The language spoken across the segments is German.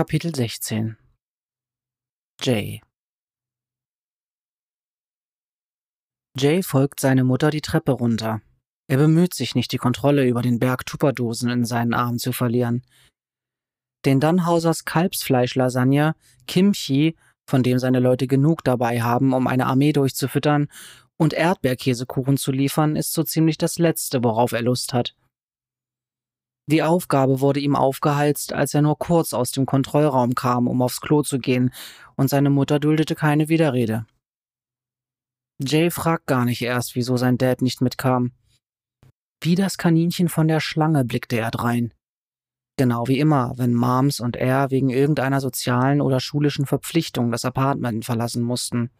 Kapitel 16 Jay Jay folgt seine Mutter die Treppe runter. Er bemüht sich nicht, die Kontrolle über den Berg Tupperdosen in seinen Armen zu verlieren. Den Dannhausers Kalbsfleischlasagne, Kimchi, von dem seine Leute genug dabei haben, um eine Armee durchzufüttern, und Erdbeerkäsekuchen zu liefern, ist so ziemlich das Letzte, worauf er Lust hat. Die Aufgabe wurde ihm aufgeheizt, als er nur kurz aus dem Kontrollraum kam, um aufs Klo zu gehen, und seine Mutter duldete keine Widerrede. Jay fragt gar nicht erst, wieso sein Dad nicht mitkam. Wie das Kaninchen von der Schlange blickte er drein. Genau wie immer, wenn Moms und er wegen irgendeiner sozialen oder schulischen Verpflichtung das Apartment verlassen mussten.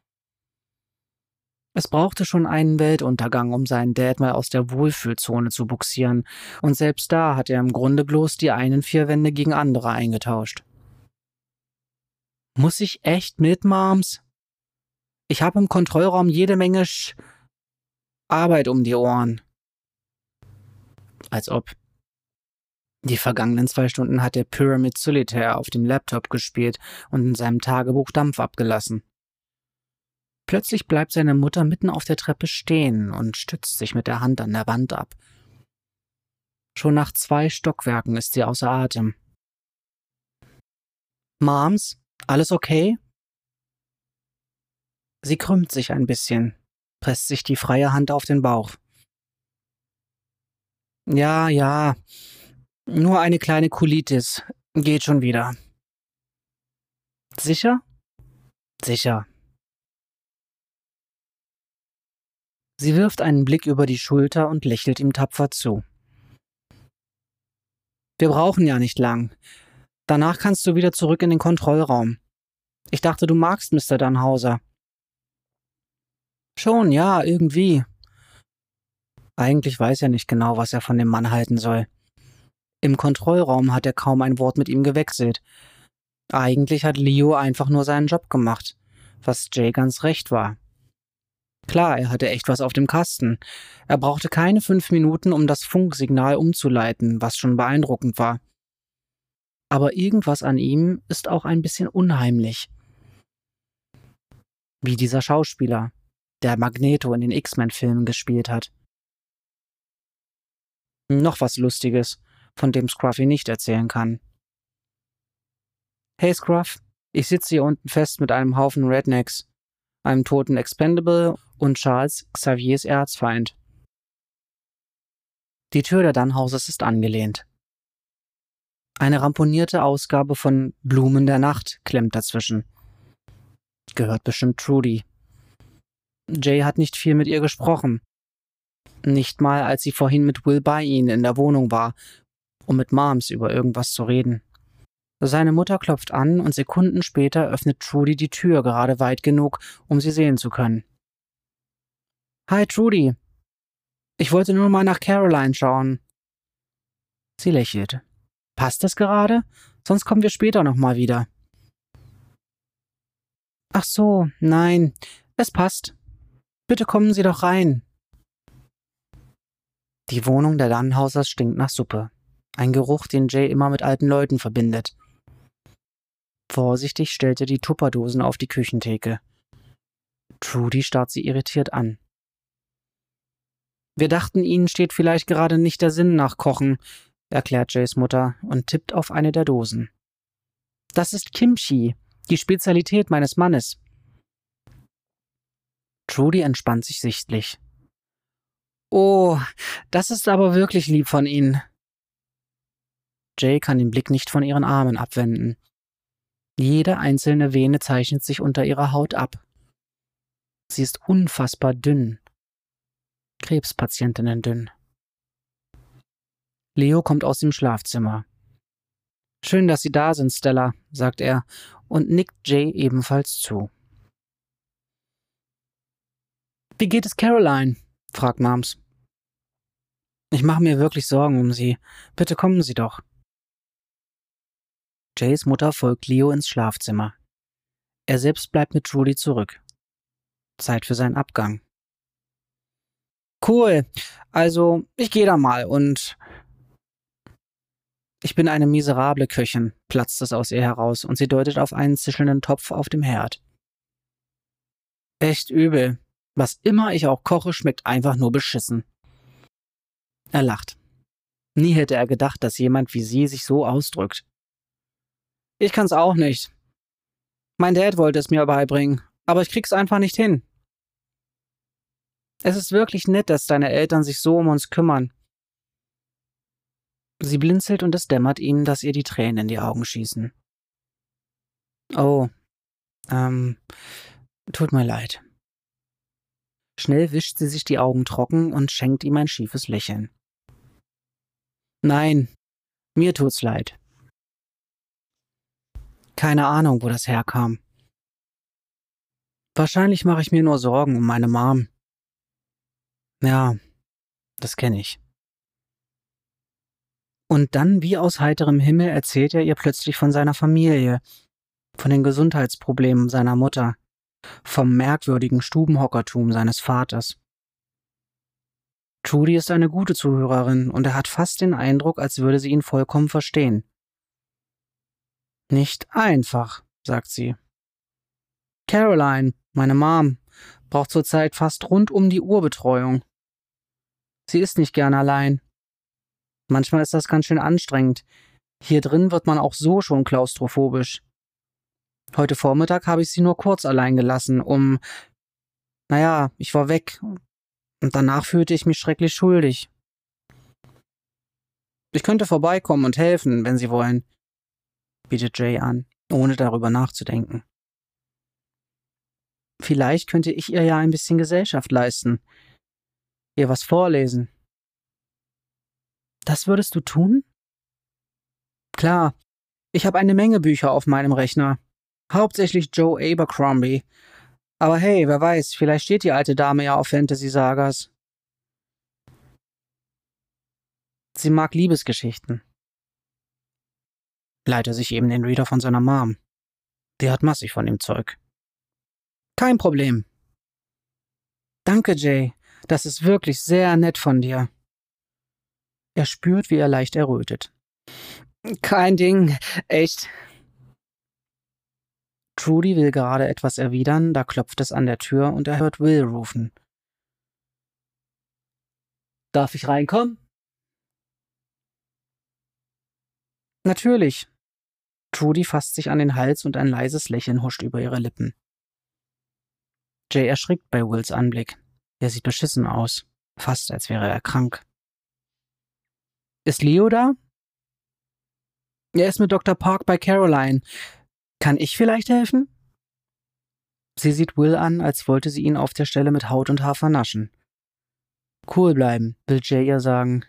Es brauchte schon einen Weltuntergang, um seinen Dad mal aus der Wohlfühlzone zu buxieren, und selbst da hat er im Grunde bloß die einen vier Wände gegen andere eingetauscht. Muss ich echt mit, Moms? Ich habe im Kontrollraum jede Menge Sch Arbeit um die Ohren. Als ob. Die vergangenen zwei Stunden hat der Pyramid Solitaire auf dem Laptop gespielt und in seinem Tagebuch Dampf abgelassen. Plötzlich bleibt seine Mutter mitten auf der Treppe stehen und stützt sich mit der Hand an der Wand ab. Schon nach zwei Stockwerken ist sie außer Atem. Moms, alles okay? Sie krümmt sich ein bisschen, presst sich die freie Hand auf den Bauch. Ja, ja, nur eine kleine Colitis. Geht schon wieder. Sicher? Sicher. Sie wirft einen Blick über die Schulter und lächelt ihm tapfer zu. Wir brauchen ja nicht lang. Danach kannst du wieder zurück in den Kontrollraum. Ich dachte, du magst Mr. Dannhauser. Schon, ja, irgendwie. Eigentlich weiß er nicht genau, was er von dem Mann halten soll. Im Kontrollraum hat er kaum ein Wort mit ihm gewechselt. Eigentlich hat Leo einfach nur seinen Job gemacht, was Jay ganz recht war. Klar, er hatte echt was auf dem Kasten. Er brauchte keine fünf Minuten, um das Funksignal umzuleiten, was schon beeindruckend war. Aber irgendwas an ihm ist auch ein bisschen unheimlich. Wie dieser Schauspieler, der Magneto in den X-Men-Filmen gespielt hat. Noch was Lustiges, von dem Scruffy nicht erzählen kann. Hey Scruff, ich sitze hier unten fest mit einem Haufen Rednecks einem toten Expendable und Charles Xaviers Erzfeind. Die Tür der Dannhauses ist angelehnt. Eine ramponierte Ausgabe von Blumen der Nacht klemmt dazwischen. Gehört bestimmt Trudy. Jay hat nicht viel mit ihr gesprochen. Nicht mal, als sie vorhin mit Will bei ihnen in der Wohnung war, um mit Moms über irgendwas zu reden. Seine Mutter klopft an und Sekunden später öffnet Trudy die Tür gerade weit genug, um sie sehen zu können. Hi, Trudy. Ich wollte nur mal nach Caroline schauen. Sie lächelt. Passt das gerade? Sonst kommen wir später nochmal wieder. Ach so, nein, es passt. Bitte kommen Sie doch rein. Die Wohnung der Dannhausers stinkt nach Suppe. Ein Geruch, den Jay immer mit alten Leuten verbindet. Vorsichtig stellt er die Tupperdosen auf die Küchentheke. Trudy starrt sie irritiert an. Wir dachten, Ihnen steht vielleicht gerade nicht der Sinn nach Kochen, erklärt Jays Mutter und tippt auf eine der Dosen. Das ist Kimchi, die Spezialität meines Mannes. Trudy entspannt sich sichtlich. Oh, das ist aber wirklich lieb von Ihnen. Jay kann den Blick nicht von ihren Armen abwenden. Jede einzelne Vene zeichnet sich unter ihrer Haut ab. Sie ist unfassbar dünn. Krebspatientinnen dünn. Leo kommt aus dem Schlafzimmer. Schön, dass Sie da sind, Stella, sagt er und nickt Jay ebenfalls zu. Wie geht es Caroline? fragt Mams. Ich mache mir wirklich Sorgen um Sie. Bitte kommen Sie doch. Jays Mutter folgt Leo ins Schlafzimmer. Er selbst bleibt mit Trudy zurück. Zeit für seinen Abgang. Cool. Also, ich gehe da mal und. Ich bin eine miserable Köchin, platzt es aus ihr heraus, und sie deutet auf einen zischelnden Topf auf dem Herd. Echt übel. Was immer ich auch koche, schmeckt einfach nur beschissen. Er lacht. Nie hätte er gedacht, dass jemand wie sie sich so ausdrückt. Ich kann's auch nicht. Mein Dad wollte es mir beibringen, aber ich krieg's einfach nicht hin. Es ist wirklich nett, dass deine Eltern sich so um uns kümmern. Sie blinzelt und es dämmert ihm, dass ihr die Tränen in die Augen schießen. Oh, ähm, tut mir leid. Schnell wischt sie sich die Augen trocken und schenkt ihm ein schiefes Lächeln. Nein, mir tut's leid. Keine Ahnung, wo das herkam. Wahrscheinlich mache ich mir nur Sorgen um meine Mom. Ja, das kenne ich. Und dann, wie aus heiterem Himmel, erzählt er ihr plötzlich von seiner Familie, von den Gesundheitsproblemen seiner Mutter, vom merkwürdigen Stubenhockertum seines Vaters. Trudy ist eine gute Zuhörerin und er hat fast den Eindruck, als würde sie ihn vollkommen verstehen. Nicht einfach, sagt sie. Caroline, meine Mom, braucht zurzeit fast rund um die Uhr Betreuung. Sie ist nicht gern allein Manchmal ist das ganz schön anstrengend. Hier drin wird man auch so schon klaustrophobisch. Heute Vormittag habe ich sie nur kurz allein gelassen, um. Naja, ich war weg. Und danach fühlte ich mich schrecklich schuldig. Ich könnte vorbeikommen und helfen, wenn Sie wollen, bietet Jay an, ohne darüber nachzudenken. Vielleicht könnte ich ihr ja ein bisschen Gesellschaft leisten, ihr was vorlesen. Das würdest du tun? Klar. Ich habe eine Menge Bücher auf meinem Rechner. Hauptsächlich Joe Abercrombie. Aber hey, wer weiß, vielleicht steht die alte Dame ja auf Fantasy-Sagas. Sie mag Liebesgeschichten. Leite sich eben den Reader von seiner Mom. Die hat massig von dem Zeug. Kein Problem. Danke, Jay. Das ist wirklich sehr nett von dir. Er spürt, wie er leicht errötet. Kein Ding, echt. Trudy will gerade etwas erwidern, da klopft es an der Tür und er hört Will rufen. Darf ich reinkommen? Natürlich. Trudy fasst sich an den Hals und ein leises Lächeln huscht über ihre Lippen. Jay erschrickt bei Wills Anblick. Er sieht beschissen aus, fast als wäre er krank. Ist Leo da? Er ist mit Dr. Park bei Caroline. Kann ich vielleicht helfen? Sie sieht Will an, als wollte sie ihn auf der Stelle mit Haut und Haar vernaschen. Cool bleiben, will Jay ihr sagen.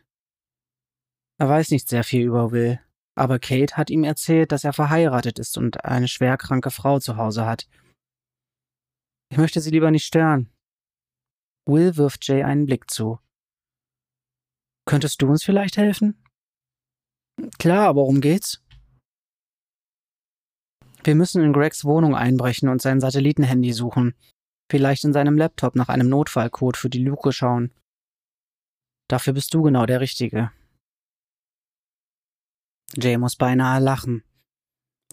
Er weiß nicht sehr viel über Will, aber Kate hat ihm erzählt, dass er verheiratet ist und eine schwerkranke Frau zu Hause hat. Ich möchte sie lieber nicht stören. Will wirft Jay einen Blick zu. Könntest du uns vielleicht helfen? Klar, aber worum geht's? Wir müssen in Gregs Wohnung einbrechen und sein Satellitenhandy suchen. Vielleicht in seinem Laptop nach einem Notfallcode für die Luke schauen. Dafür bist du genau der Richtige. Jay muss beinahe lachen.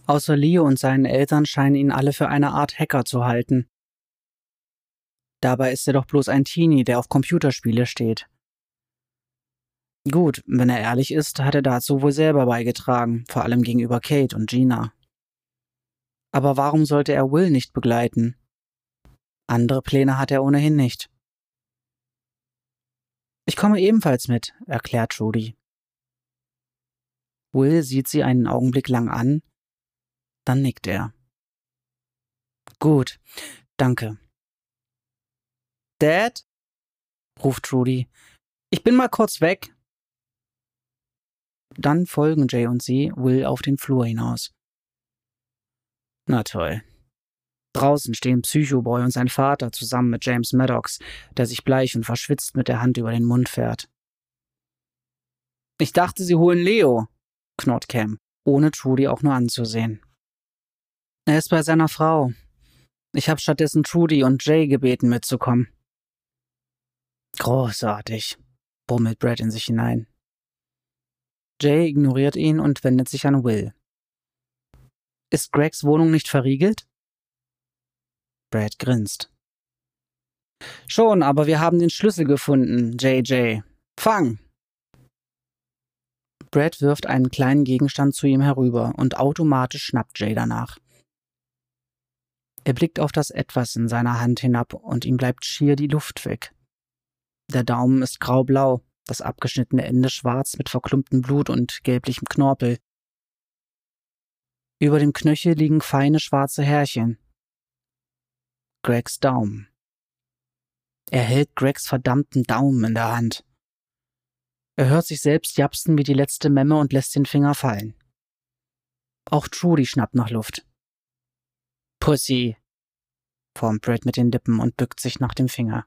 Außer Leo und seinen Eltern scheinen ihn alle für eine Art Hacker zu halten. Dabei ist er doch bloß ein Teenie, der auf Computerspiele steht. Gut, wenn er ehrlich ist, hat er dazu wohl selber beigetragen, vor allem gegenüber Kate und Gina. Aber warum sollte er Will nicht begleiten? Andere Pläne hat er ohnehin nicht. Ich komme ebenfalls mit, erklärt Judy. Will sieht sie einen Augenblick lang an, dann nickt er. Gut, danke. Dad? ruft Trudy. Ich bin mal kurz weg. Dann folgen Jay und sie Will auf den Flur hinaus. Na toll. Draußen stehen Psychoboy und sein Vater zusammen mit James Maddox, der sich bleich und verschwitzt mit der Hand über den Mund fährt. Ich dachte, sie holen Leo, knurrt Cam, ohne Trudy auch nur anzusehen. Er ist bei seiner Frau. Ich habe stattdessen Trudy und Jay gebeten, mitzukommen. Großartig, brummelt Brad in sich hinein. Jay ignoriert ihn und wendet sich an Will. Ist Gregs Wohnung nicht verriegelt? Brad grinst. Schon, aber wir haben den Schlüssel gefunden, JJ. Fang! Brad wirft einen kleinen Gegenstand zu ihm herüber und automatisch schnappt Jay danach. Er blickt auf das Etwas in seiner Hand hinab und ihm bleibt schier die Luft weg. Der Daumen ist graublau, das abgeschnittene Ende schwarz mit verklumptem Blut und gelblichem Knorpel. Über dem Knöchel liegen feine schwarze Härchen. Gregs Daumen. Er hält Gregs verdammten Daumen in der Hand. Er hört sich selbst japsen wie die letzte Memme und lässt den Finger fallen. Auch Trudy schnappt nach Luft. Pussy, formt Brad mit den Lippen und bückt sich nach dem Finger.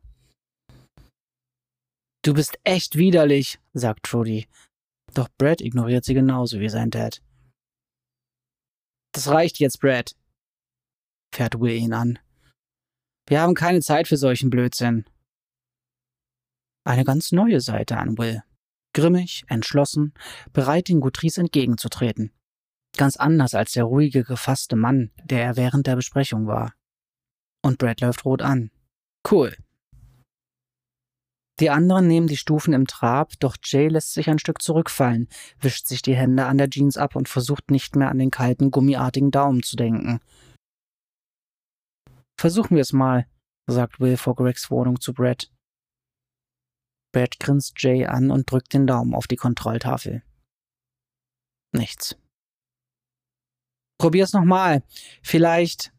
Du bist echt widerlich, sagt Trudy. Doch Brad ignoriert sie genauso wie sein Dad. Das reicht jetzt, Brad, fährt Will ihn an. Wir haben keine Zeit für solchen Blödsinn. Eine ganz neue Seite an Will. Grimmig, entschlossen, bereit, den Gutrice entgegenzutreten. Ganz anders als der ruhige, gefasste Mann, der er während der Besprechung war. Und Brad läuft rot an. Cool. Die anderen nehmen die Stufen im Trab, doch Jay lässt sich ein Stück zurückfallen, wischt sich die Hände an der Jeans ab und versucht nicht mehr an den kalten, gummiartigen Daumen zu denken. Versuchen wir es mal, sagt Will vor Gregs Wohnung zu Brad. Brad grinst Jay an und drückt den Daumen auf die Kontrolltafel. Nichts. Probier's nochmal. Vielleicht.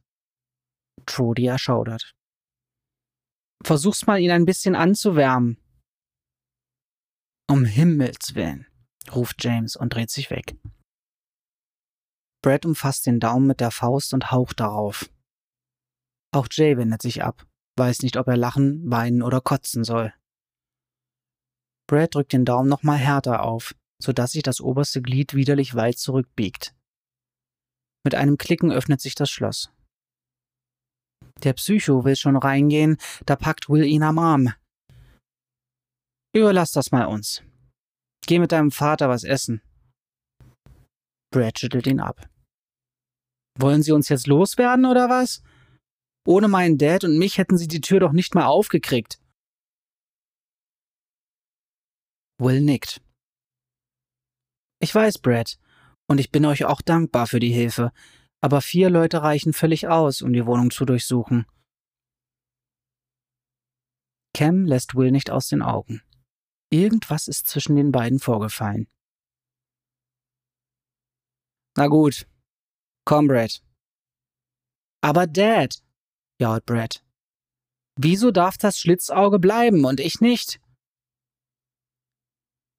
Trudy erschaudert. Versuch's mal, ihn ein bisschen anzuwärmen. Um Himmels willen, ruft James und dreht sich weg. Brad umfasst den Daumen mit der Faust und haucht darauf. Auch Jay wendet sich ab, weiß nicht, ob er lachen, weinen oder kotzen soll. Brad drückt den Daumen nochmal härter auf, sodass sich das oberste Glied widerlich weit zurückbiegt. Mit einem Klicken öffnet sich das Schloss. Der Psycho will schon reingehen, da packt Will ihn am Arm. Überlass das mal uns. Geh mit deinem Vater was essen. Brad schüttelt ihn ab. Wollen Sie uns jetzt loswerden oder was? Ohne meinen Dad und mich hätten Sie die Tür doch nicht mal aufgekriegt. Will nickt. Ich weiß, Brad, und ich bin euch auch dankbar für die Hilfe, aber vier Leute reichen völlig aus, um die Wohnung zu durchsuchen. Cam lässt Will nicht aus den Augen. Irgendwas ist zwischen den beiden vorgefallen. Na gut. Komm, Brad. Aber Dad, jault Brad. Wieso darf das Schlitzauge bleiben und ich nicht?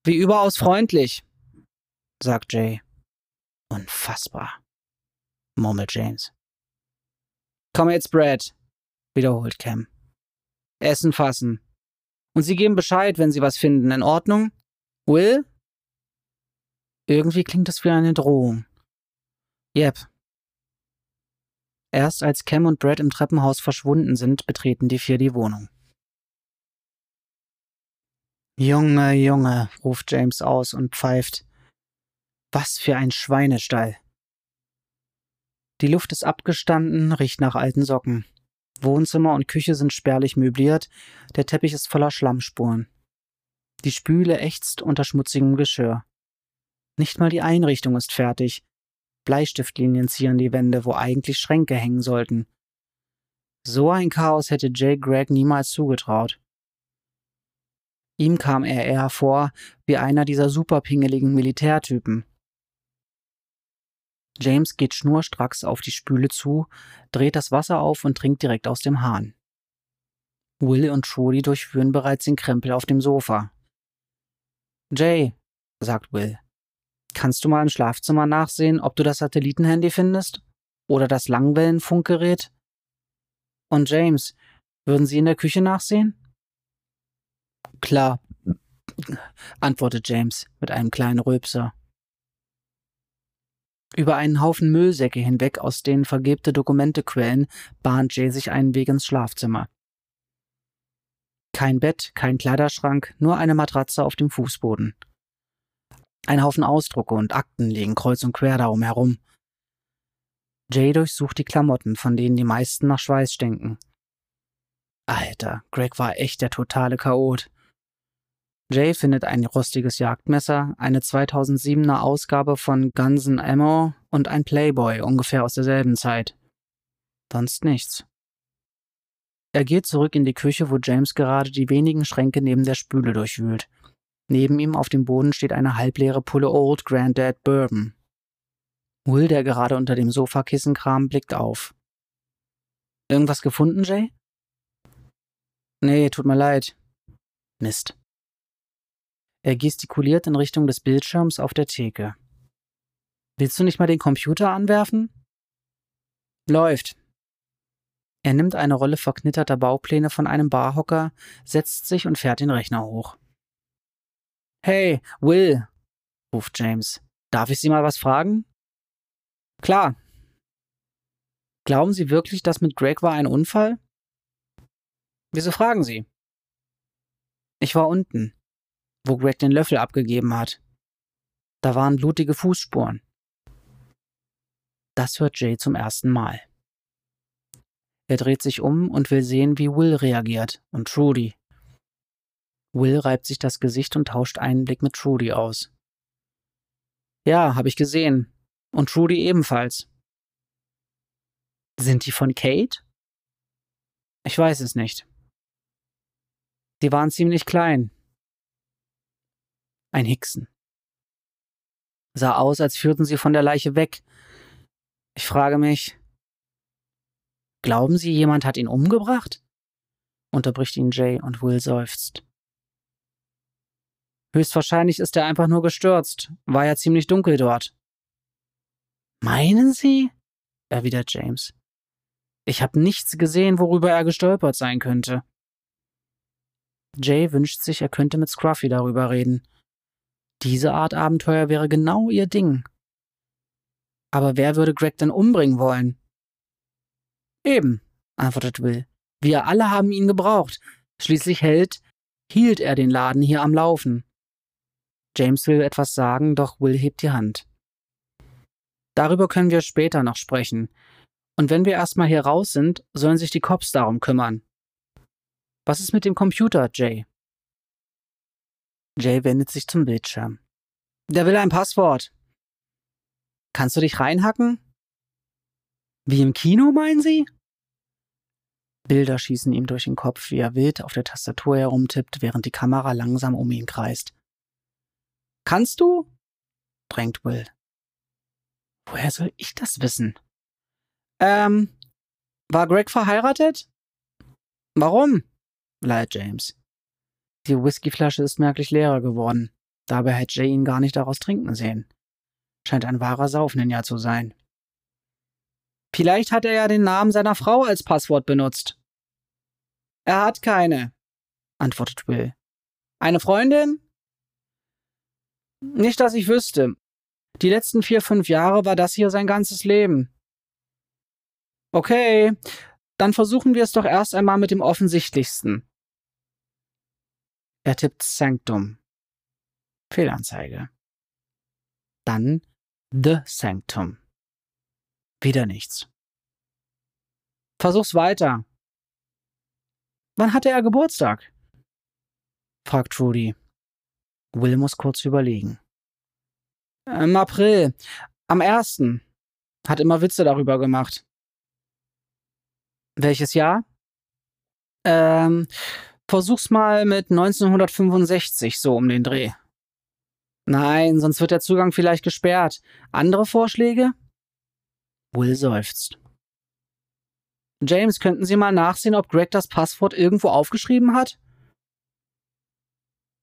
Wie überaus freundlich, sagt Jay. Unfassbar murmelt James. Komm jetzt, Brad, wiederholt Cam. Essen fassen. Und Sie geben Bescheid, wenn Sie was finden. In Ordnung? Will? Irgendwie klingt das wie eine Drohung. Yep. Erst als Cam und Brad im Treppenhaus verschwunden sind, betreten die vier die Wohnung. Junge, Junge, ruft James aus und pfeift. Was für ein Schweinestall. Die Luft ist abgestanden, riecht nach alten Socken. Wohnzimmer und Küche sind spärlich möbliert, der Teppich ist voller Schlammspuren. Die Spüle ächzt unter schmutzigem Geschirr. Nicht mal die Einrichtung ist fertig. Bleistiftlinien zieren die Wände, wo eigentlich Schränke hängen sollten. So ein Chaos hätte Jay Gregg niemals zugetraut. Ihm kam er eher vor wie einer dieser superpingeligen Militärtypen. James geht schnurstracks auf die Spüle zu, dreht das Wasser auf und trinkt direkt aus dem Hahn. Will und Trudy durchführen bereits den Krempel auf dem Sofa. Jay, sagt Will, kannst du mal im Schlafzimmer nachsehen, ob du das Satellitenhandy findest? Oder das Langwellenfunkgerät? Und James, würden Sie in der Küche nachsehen? Klar, antwortet James mit einem kleinen Rülpser. Über einen Haufen Müllsäcke hinweg, aus denen vergebte Dokumente quellen, bahnt Jay sich einen Weg ins Schlafzimmer. Kein Bett, kein Kleiderschrank, nur eine Matratze auf dem Fußboden. Ein Haufen Ausdrucke und Akten liegen kreuz und quer darum herum. Jay durchsucht die Klamotten, von denen die meisten nach Schweiß stinken. Alter, Greg war echt der totale Chaot. Jay findet ein rostiges Jagdmesser, eine 2007er Ausgabe von Guns N' Ammo und ein Playboy ungefähr aus derselben Zeit. Sonst nichts. Er geht zurück in die Küche, wo James gerade die wenigen Schränke neben der Spüle durchwühlt. Neben ihm auf dem Boden steht eine halbleere Pulle Old Granddad Bourbon. Will, der gerade unter dem Sofakissen kram, blickt auf. Irgendwas gefunden, Jay? Nee, tut mir leid. Mist. Er gestikuliert in Richtung des Bildschirms auf der Theke. Willst du nicht mal den Computer anwerfen? Läuft. Er nimmt eine Rolle verknitterter Baupläne von einem Barhocker, setzt sich und fährt den Rechner hoch. Hey, Will, ruft James. Darf ich Sie mal was fragen? Klar. Glauben Sie wirklich, das mit Greg war ein Unfall? Wieso fragen Sie? Ich war unten, wo Greg den Löffel abgegeben hat. Da waren blutige Fußspuren. Das hört Jay zum ersten Mal. Er dreht sich um und will sehen, wie Will reagiert und Trudy. Will reibt sich das Gesicht und tauscht einen Blick mit Trudy aus. Ja, habe ich gesehen. Und Trudy ebenfalls. Sind die von Kate? Ich weiß es nicht. Die waren ziemlich klein. Ein Hixen. Sah aus, als führten sie von der Leiche weg. Ich frage mich, Glauben Sie, jemand hat ihn umgebracht? unterbricht ihn Jay und Will seufzt. Höchstwahrscheinlich ist er einfach nur gestürzt. War ja ziemlich dunkel dort. Meinen Sie? erwidert James. Ich habe nichts gesehen, worüber er gestolpert sein könnte. Jay wünscht sich, er könnte mit Scruffy darüber reden. Diese Art Abenteuer wäre genau ihr Ding. Aber wer würde Greg denn umbringen wollen? Eben, antwortet Will. Wir alle haben ihn gebraucht. Schließlich hält, hielt er den Laden hier am Laufen. James will etwas sagen, doch Will hebt die Hand. Darüber können wir später noch sprechen. Und wenn wir erstmal hier raus sind, sollen sich die Cops darum kümmern. Was ist mit dem Computer, Jay? Jay wendet sich zum Bildschirm. Der will ein Passwort. Kannst du dich reinhacken? Wie im Kino, meinen Sie? Bilder schießen ihm durch den Kopf, wie er wild auf der Tastatur herumtippt, während die Kamera langsam um ihn kreist. Kannst du? drängt Will. Woher soll ich das wissen? Ähm, war Greg verheiratet? Warum? leiht James. Die Whiskyflasche ist merklich leerer geworden. Dabei hätte Jay ihn gar nicht daraus trinken sehen. Scheint ein wahrer Saufninja zu sein. Vielleicht hat er ja den Namen seiner Frau als Passwort benutzt. Er hat keine, antwortet Will. Eine Freundin? Nicht, dass ich wüsste. Die letzten vier, fünf Jahre war das hier sein ganzes Leben. Okay, dann versuchen wir es doch erst einmal mit dem Offensichtlichsten. Er tippt Sanctum. Fehlanzeige. Dann The Sanctum. Wieder nichts. Versuch's weiter. Wann hatte er Geburtstag? fragt Trudy. Will muss kurz überlegen. Im April. Am ersten. Hat immer Witze darüber gemacht. Welches Jahr? Ähm, versuch's mal mit 1965, so um den Dreh. Nein, sonst wird der Zugang vielleicht gesperrt. Andere Vorschläge? Will seufzt. James, könnten Sie mal nachsehen, ob Greg das Passwort irgendwo aufgeschrieben hat?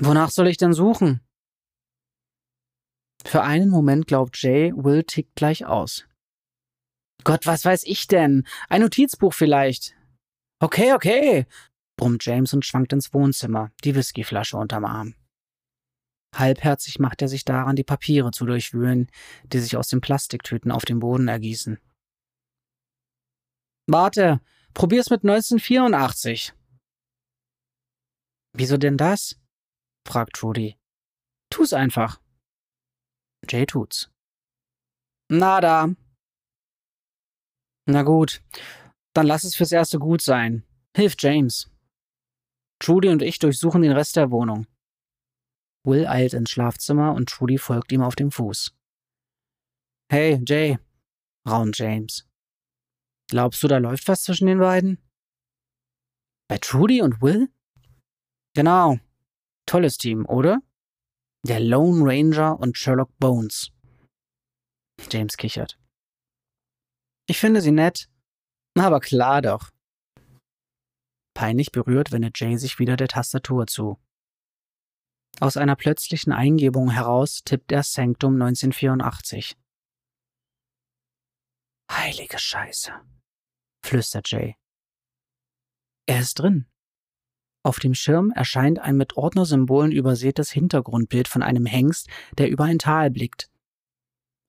Wonach soll ich denn suchen? Für einen Moment glaubt Jay, Will tickt gleich aus. Gott, was weiß ich denn? Ein Notizbuch vielleicht. Okay, okay, brummt James und schwankt ins Wohnzimmer, die Whiskyflasche unterm Arm. Halbherzig macht er sich daran, die Papiere zu durchwühlen, die sich aus den Plastiktüten auf dem Boden ergießen. Warte, probier's mit 1984. Wieso denn das? fragt Trudy. Tu's einfach. Jay tut's. Nada. Na gut, dann lass es fürs Erste gut sein. Hilf James. Trudy und ich durchsuchen den Rest der Wohnung. Will eilt ins Schlafzimmer und Trudy folgt ihm auf dem Fuß. Hey, Jay, raunt James. Glaubst du, da läuft was zwischen den beiden? Bei Trudy und Will? Genau. Tolles Team, oder? Der Lone Ranger und Sherlock Bones. James kichert. Ich finde sie nett. Aber klar doch. Peinlich berührt wendet Jay sich wieder der Tastatur zu. Aus einer plötzlichen Eingebung heraus tippt er Sanctum 1984. Heilige Scheiße, flüstert Jay. Er ist drin. Auf dem Schirm erscheint ein mit Ordnersymbolen übersätes Hintergrundbild von einem Hengst, der über ein Tal blickt.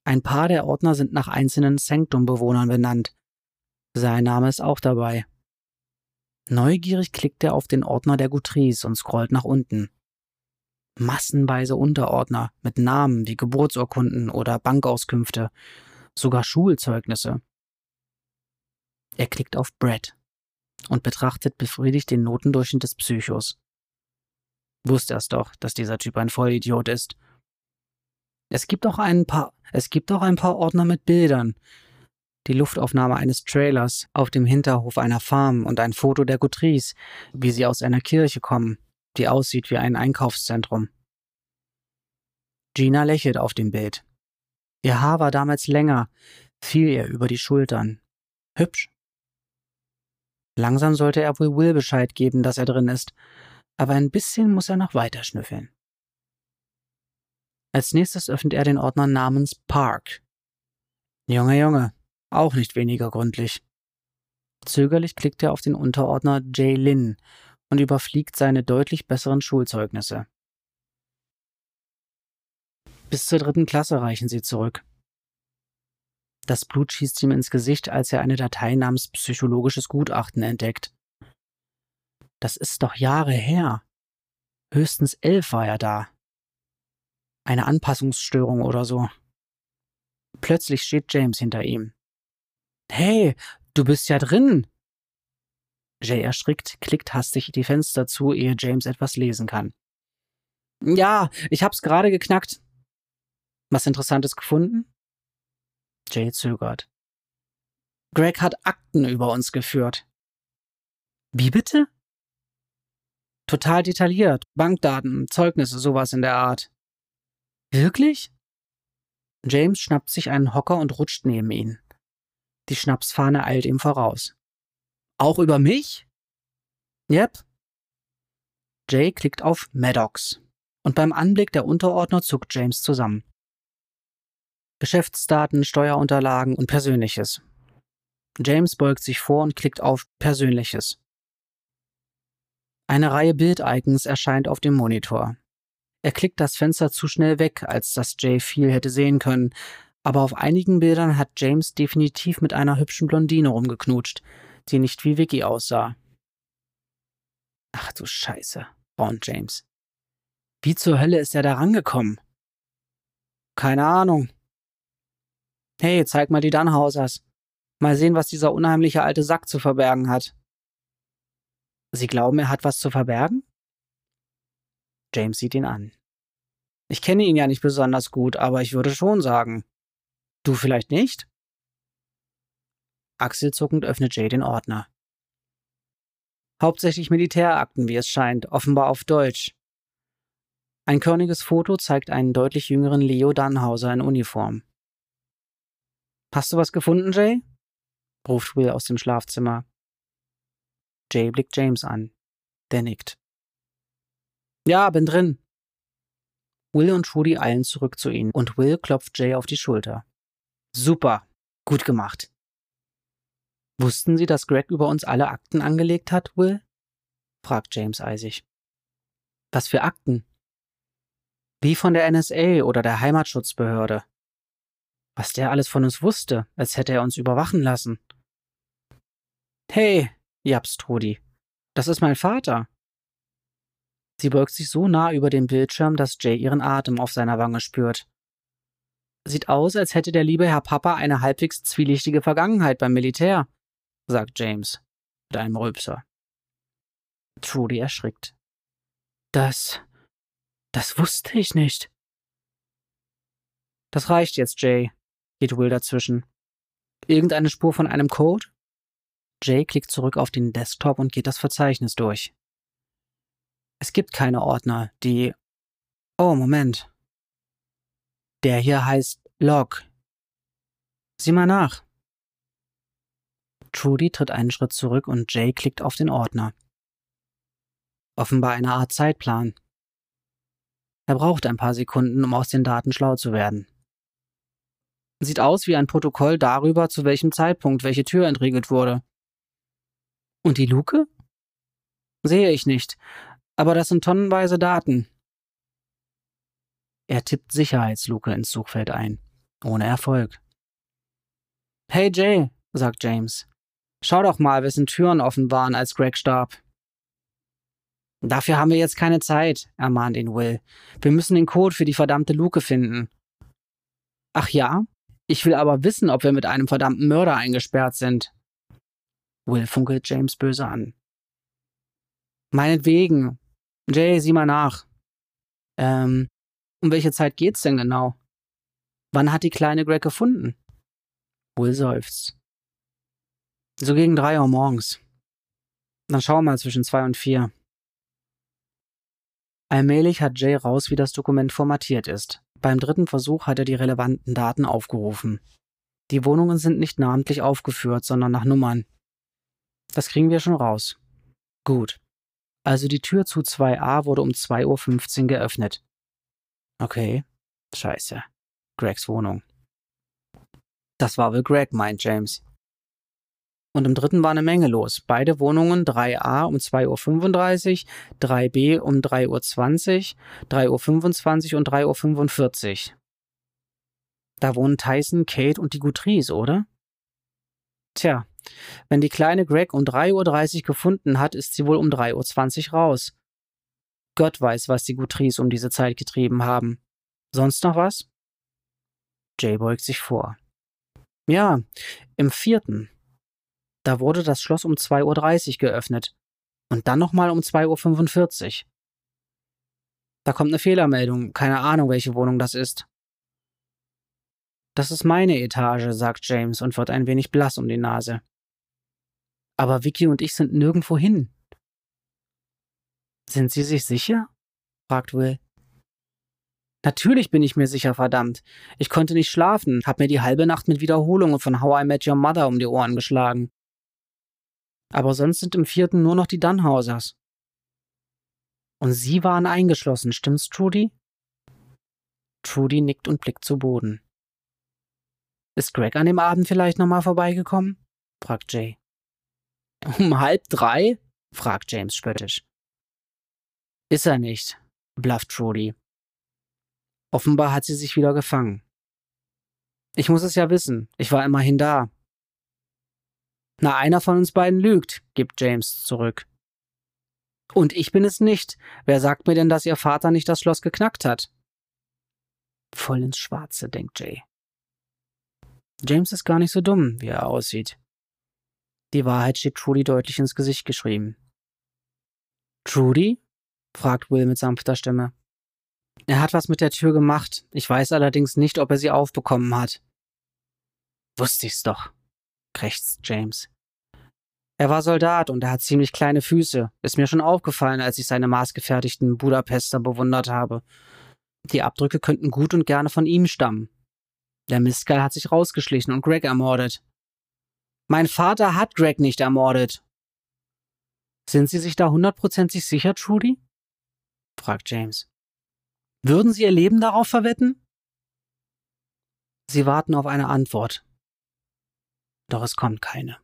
Ein paar der Ordner sind nach einzelnen Sanctum-Bewohnern benannt. Sein Name ist auch dabei. Neugierig klickt er auf den Ordner der Gutrice und scrollt nach unten. Massenweise Unterordner mit Namen wie Geburtsurkunden oder Bankauskünfte, sogar Schulzeugnisse. Er klickt auf Brett und betrachtet befriedigt den Notendurchschnitt des Psychos. Wusste es doch, dass dieser Typ ein Vollidiot ist. Es gibt auch ein paar, es gibt auch ein paar Ordner mit Bildern. Die Luftaufnahme eines Trailers auf dem Hinterhof einer Farm und ein Foto der Gutrice, wie sie aus einer Kirche kommen, die aussieht wie ein Einkaufszentrum. Gina lächelt auf dem Bild. Ihr Haar war damals länger, fiel ihr über die Schultern. Hübsch. Langsam sollte er wohl Will Bescheid geben, dass er drin ist, aber ein bisschen muss er noch weiter schnüffeln. Als nächstes öffnet er den Ordner namens Park. Junge, Junge, auch nicht weniger gründlich. Zögerlich klickt er auf den Unterordner J. Lin und überfliegt seine deutlich besseren Schulzeugnisse. Bis zur dritten Klasse reichen sie zurück. Das Blut schießt ihm ins Gesicht, als er eine Datei namens psychologisches Gutachten entdeckt. Das ist doch Jahre her. Höchstens elf war er da. Eine Anpassungsstörung oder so. Plötzlich steht James hinter ihm. Hey, du bist ja drin! Jay erschrickt, klickt hastig die Fenster zu, ehe James etwas lesen kann. Ja, ich hab's gerade geknackt. Was Interessantes gefunden? Jay zögert. Greg hat Akten über uns geführt. Wie bitte? Total detailliert. Bankdaten, Zeugnisse, sowas in der Art. Wirklich? James schnappt sich einen Hocker und rutscht neben ihn. Die Schnapsfahne eilt ihm voraus. Auch über mich? Yep. Jay klickt auf Maddox. Und beim Anblick der Unterordner zuckt James zusammen. Geschäftsdaten, Steuerunterlagen und Persönliches. James beugt sich vor und klickt auf Persönliches. Eine Reihe Bild-Icons erscheint auf dem Monitor. Er klickt das Fenster zu schnell weg, als dass Jay viel hätte sehen können, aber auf einigen Bildern hat James definitiv mit einer hübschen Blondine rumgeknutscht, die nicht wie Vicky aussah. Ach du Scheiße, raunt James. Wie zur Hölle ist er da rangekommen? Keine Ahnung, Hey, zeig mal die Dannhausers. Mal sehen, was dieser unheimliche alte Sack zu verbergen hat. Sie glauben, er hat was zu verbergen? James sieht ihn an. Ich kenne ihn ja nicht besonders gut, aber ich würde schon sagen. Du vielleicht nicht? Achselzuckend öffnet Jay den Ordner. Hauptsächlich Militärakten, wie es scheint, offenbar auf Deutsch. Ein körniges Foto zeigt einen deutlich jüngeren Leo Dannhauser in Uniform. Hast du was gefunden, Jay? ruft Will aus dem Schlafzimmer. Jay blickt James an. Der nickt. Ja, bin drin. Will und Trudy eilen zurück zu ihnen und Will klopft Jay auf die Schulter. Super, gut gemacht. Wussten Sie, dass Greg über uns alle Akten angelegt hat, Will? fragt James eisig. Was für Akten? Wie von der NSA oder der Heimatschutzbehörde. Was der alles von uns wusste, als hätte er uns überwachen lassen. Hey, japst Trudi. Das ist mein Vater. Sie beugt sich so nah über den Bildschirm, dass Jay ihren Atem auf seiner Wange spürt. Sieht aus, als hätte der liebe Herr Papa eine halbwegs zwielichtige Vergangenheit beim Militär, sagt James mit einem Rülpser. Trudy erschrickt. Das. das wusste ich nicht. Das reicht jetzt, Jay, geht Will dazwischen. Irgendeine Spur von einem Code? Jay klickt zurück auf den Desktop und geht das Verzeichnis durch. Es gibt keine Ordner, die. Oh, Moment. Der hier heißt Log. Sieh mal nach. Trudy tritt einen Schritt zurück und Jay klickt auf den Ordner. Offenbar eine Art Zeitplan. Er braucht ein paar Sekunden, um aus den Daten schlau zu werden. Sieht aus wie ein Protokoll darüber, zu welchem Zeitpunkt welche Tür entriegelt wurde. Und die Luke? Sehe ich nicht, aber das sind tonnenweise Daten. Er tippt Sicherheitsluke ins Suchfeld ein. Ohne Erfolg. Hey Jay, sagt James. Schau doch mal, wessen Türen offen waren, als Greg starb. Dafür haben wir jetzt keine Zeit, ermahnt ihn Will. Wir müssen den Code für die verdammte Luke finden. Ach ja? Ich will aber wissen, ob wir mit einem verdammten Mörder eingesperrt sind. Will funkelt James böse an. Meinetwegen. Jay, sieh mal nach. Ähm, um welche Zeit geht's denn genau? Wann hat die kleine Greg gefunden? Will seufzt. So gegen drei Uhr morgens. Dann schau mal zwischen zwei und vier. Allmählich hat Jay raus, wie das Dokument formatiert ist. Beim dritten Versuch hat er die relevanten Daten aufgerufen. Die Wohnungen sind nicht namentlich aufgeführt, sondern nach Nummern. Das kriegen wir schon raus. Gut. Also die Tür zu 2a wurde um 2.15 Uhr geöffnet. Okay. Scheiße. Gregs Wohnung. Das war wohl Greg, meint James. Und im dritten war eine Menge los. Beide Wohnungen 3a um 2.35 Uhr, 3b um 3.20 Uhr, 3.25 Uhr und 3.45 Uhr. Da wohnen Tyson, Kate und die Gutrice, oder? Tja, wenn die kleine Greg um 3.30 Uhr gefunden hat, ist sie wohl um 3.20 Uhr raus. Gott weiß, was die Gutrice um diese Zeit getrieben haben. Sonst noch was? Jay beugt sich vor. Ja, im vierten. Da wurde das Schloss um 2.30 Uhr geöffnet. Und dann nochmal um 2.45 Uhr. Da kommt eine Fehlermeldung. Keine Ahnung, welche Wohnung das ist. Das ist meine Etage, sagt James und wird ein wenig blass um die Nase. Aber Vicky und ich sind nirgendwo hin. Sind Sie sich sicher? fragt Will. Natürlich bin ich mir sicher, verdammt. Ich konnte nicht schlafen, hab mir die halbe Nacht mit Wiederholungen von How I Met Your Mother um die Ohren geschlagen. Aber sonst sind im vierten nur noch die Dunhausers. Und Sie waren eingeschlossen, stimmt's, Trudy? Trudy nickt und blickt zu Boden. Ist Greg an dem Abend vielleicht nochmal vorbeigekommen? fragt Jay. Um halb drei? fragt James spöttisch. Ist er nicht, blufft Trudy. Offenbar hat sie sich wieder gefangen. Ich muss es ja wissen, ich war immerhin da. Na, einer von uns beiden lügt, gibt James zurück. Und ich bin es nicht. Wer sagt mir denn, dass ihr Vater nicht das Schloss geknackt hat? Voll ins Schwarze, denkt Jay. James ist gar nicht so dumm, wie er aussieht. Die Wahrheit steht Trudy deutlich ins Gesicht geschrieben. Trudy? Fragt Will mit sanfter Stimme. Er hat was mit der Tür gemacht. Ich weiß allerdings nicht, ob er sie aufbekommen hat. Wusste ich's doch, krächzt James. Er war Soldat und er hat ziemlich kleine Füße. Ist mir schon aufgefallen, als ich seine maßgefertigten Budapester bewundert habe. Die Abdrücke könnten gut und gerne von ihm stammen. Der Mistkerl hat sich rausgeschlichen und Greg ermordet. Mein Vater hat Greg nicht ermordet. Sind Sie sich da hundertprozentig sicher, Trudy? Fragt James. Würden Sie Ihr Leben darauf verwetten? Sie warten auf eine Antwort. Doch es kommt keine.